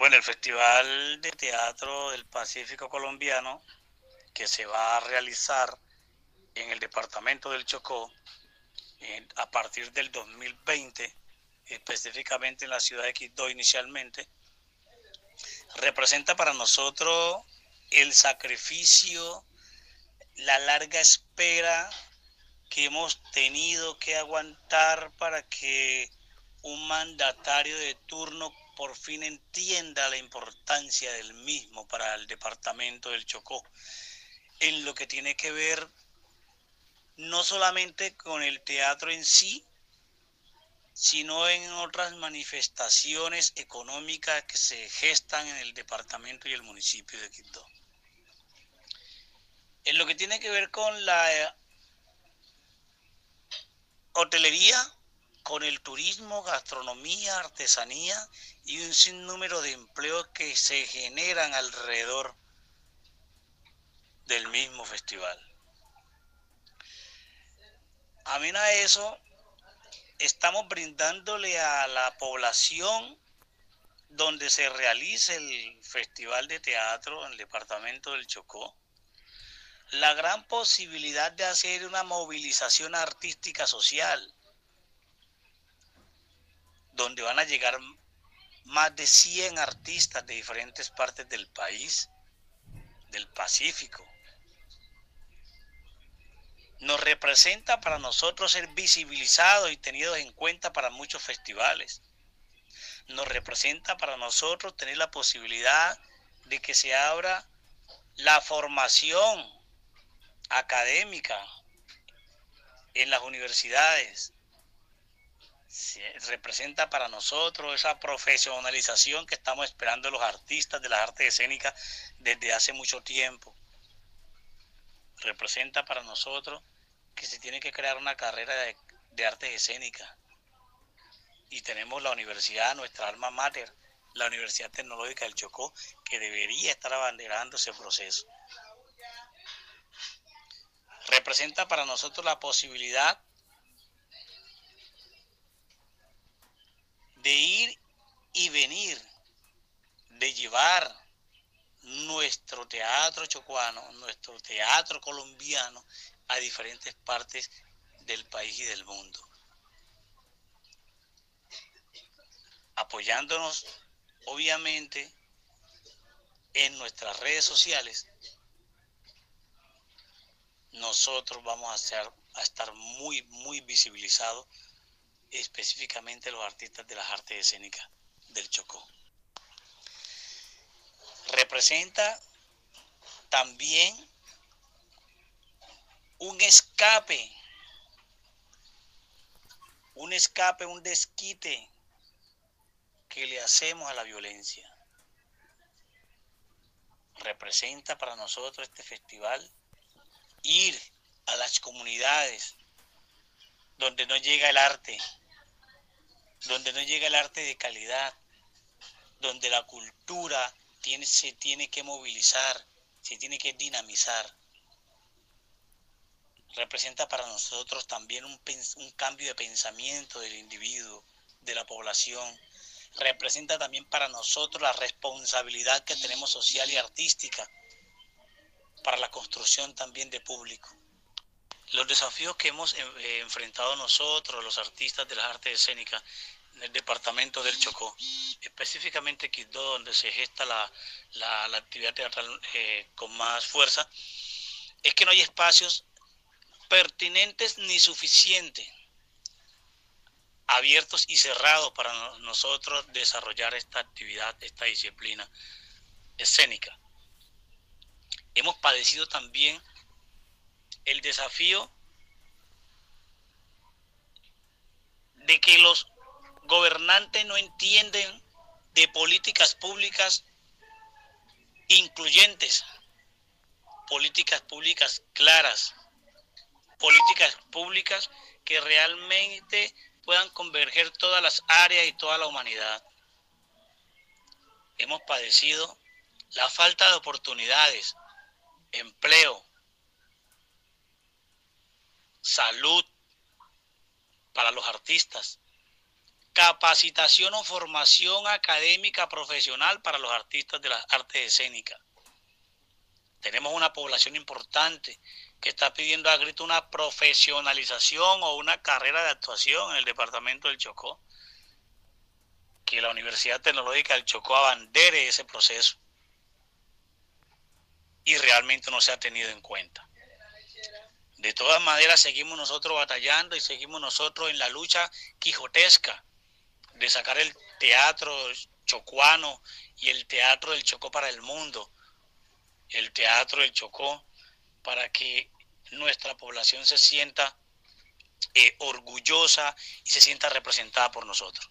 Bueno, el Festival de Teatro del Pacífico Colombiano, que se va a realizar en el departamento del Chocó a partir del 2020, específicamente en la ciudad de Quito inicialmente, representa para nosotros el sacrificio, la larga espera que hemos tenido que aguantar para que un mandatario de turno por fin entienda la importancia del mismo para el departamento del Chocó, en lo que tiene que ver no solamente con el teatro en sí, sino en otras manifestaciones económicas que se gestan en el departamento y el municipio de Quito. En lo que tiene que ver con la eh, hotelería, con el turismo, gastronomía, artesanía y un sinnúmero de empleos que se generan alrededor del mismo festival. Amén a eso, estamos brindándole a la población donde se realice el Festival de Teatro en el departamento del Chocó, la gran posibilidad de hacer una movilización artística social donde van a llegar más de 100 artistas de diferentes partes del país, del Pacífico. Nos representa para nosotros ser visibilizados y tenidos en cuenta para muchos festivales. Nos representa para nosotros tener la posibilidad de que se abra la formación académica en las universidades, representa para nosotros esa profesionalización que estamos esperando los artistas de las artes escénicas desde hace mucho tiempo. Representa para nosotros que se tiene que crear una carrera de, artes escénicas. Y tenemos la universidad, nuestra alma mater, la Universidad Tecnológica del Chocó, que debería estar abanderando ese proceso. Representa para nosotros la posibilidad de ir y venir, de llevar nuestro teatro chocuano, nuestro teatro colombiano a diferentes partes del país y del mundo. Apoyándonos, obviamente, en nuestras redes sociales, nosotros vamos a, ser, a estar muy, muy visibilizados específicamente los artistas de las artes escénicas del Chocó. Representa también un escape, un escape, un desquite que le hacemos a la violencia. Representa para nosotros este festival ir a las comunidades donde no llega el arte, donde no llega el arte de calidad, donde la cultura se tiene que movilizar, se tiene que dinamizar. Representa para nosotros también un cambio de pensamiento del individuo, de la población. Representa también para nosotros la responsabilidad que tenemos social y artística para la construcción también de público. Los desafíos que hemos eh, enfrentado nosotros, los artistas de las artes escénicas, en el departamento del Chocó, específicamente Quito, donde se gesta la, actividad teatral eh, con más fuerza, es que no hay espacios pertinentes ni suficientes, abiertos y cerrados para nosotros desarrollar esta actividad, esta disciplina escénica. Hemos padecido también el desafío de que los gobernantes no entienden de políticas públicas incluyentes, políticas públicas claras, políticas públicas que realmente puedan converger todas las áreas y toda la humanidad. Hemos padecido la falta de oportunidades, empleo, salud para los artistas, capacitación o formación académica profesional para los artistas de las artes escénicas. Tenemos una población importante que está pidiendo a grito una profesionalización o una carrera de actuación en el departamento del Chocó. Que la Universidad Tecnológica del Chocó abandere ese proceso y realmente no se ha tenido en cuenta. De todas maneras, seguimos nosotros batallando y seguimos nosotros en la lucha quijotesca de sacar el teatro chocuano y el teatro del Chocó para el mundo, el teatro del Chocó, para que nuestra población se sienta eh, orgullosa y se sienta representada por nosotros.